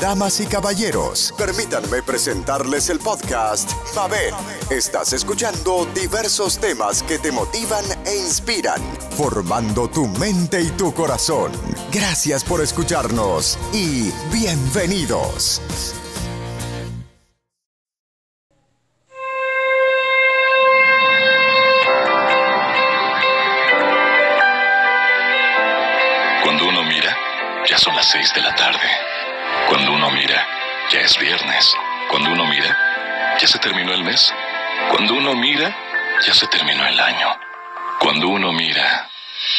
Damas y caballeros, permítanme presentarles el podcast Mabel. Estás escuchando diversos temas que te motivan e inspiran, formando tu mente y tu corazón. Gracias por escucharnos y bienvenidos. Cuando uno mira, ya son las seis de la tarde. Cuando uno mira, ya es viernes. Cuando uno mira, ya se terminó el mes. Cuando uno mira, ya se terminó el año. Cuando uno mira,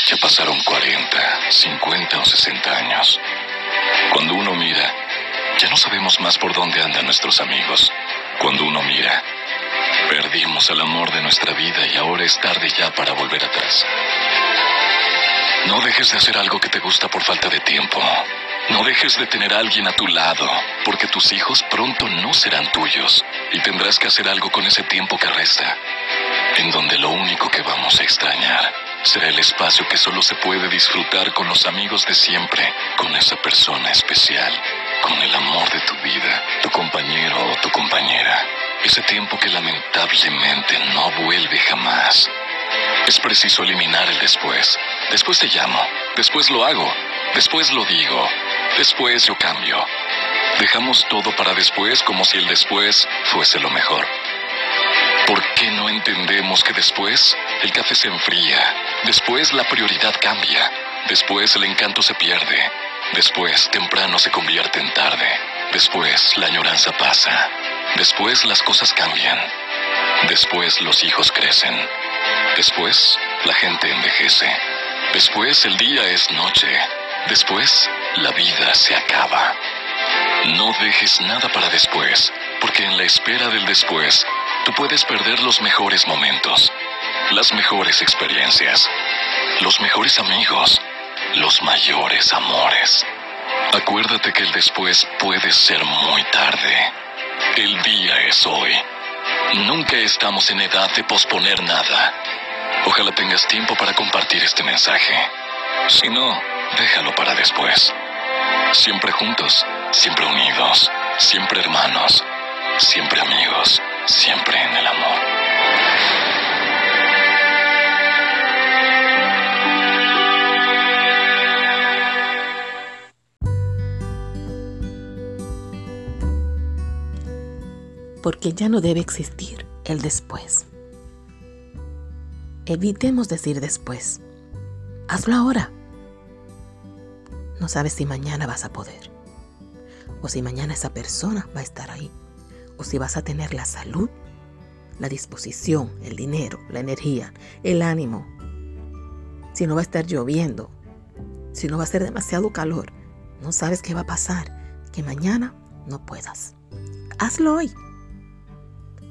ya pasaron 40, 50 o 60 años. Cuando uno mira, ya no sabemos más por dónde andan nuestros amigos. Cuando uno mira, perdimos el amor de nuestra vida y ahora es tarde ya para volver atrás. No dejes de hacer algo que te gusta por falta de tiempo. No dejes de tener a alguien a tu lado, porque tus hijos pronto no serán tuyos y tendrás que hacer algo con ese tiempo que resta, en donde lo único que vamos a extrañar será el espacio que solo se puede disfrutar con los amigos de siempre, con esa persona especial, con el amor de tu vida, tu compañero o tu compañera. Ese tiempo que lamentablemente no vuelve jamás. Es preciso eliminar el después. Después te llamo, después lo hago, después lo digo, después yo cambio. Dejamos todo para después como si el después fuese lo mejor. ¿Por qué no entendemos que después el café se enfría? Después la prioridad cambia. Después el encanto se pierde. Después temprano se convierte en tarde. Después la añoranza pasa. Después las cosas cambian. Después los hijos crecen. Después la gente envejece. Después el día es noche. Después la vida se acaba. No dejes nada para después, porque en la espera del después, tú puedes perder los mejores momentos, las mejores experiencias, los mejores amigos, los mayores amores. Acuérdate que el después puede ser muy tarde. El día es hoy. Nunca estamos en edad de posponer nada. Ojalá tengas tiempo para compartir este mensaje. Si no, déjalo para después. Siempre juntos, siempre unidos, siempre hermanos, siempre amigos, siempre en el amor. Porque ya no debe existir el después. Evitemos decir después. Hazlo ahora. No sabes si mañana vas a poder. O si mañana esa persona va a estar ahí. O si vas a tener la salud, la disposición, el dinero, la energía, el ánimo. Si no va a estar lloviendo. Si no va a ser demasiado calor. No sabes qué va a pasar. Que mañana no puedas. Hazlo hoy.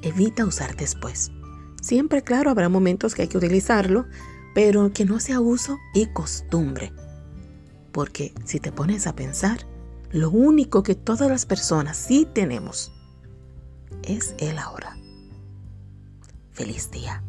Evita usar después. Siempre, claro, habrá momentos que hay que utilizarlo, pero que no sea uso y costumbre. Porque si te pones a pensar, lo único que todas las personas sí tenemos es el ahora. Feliz día.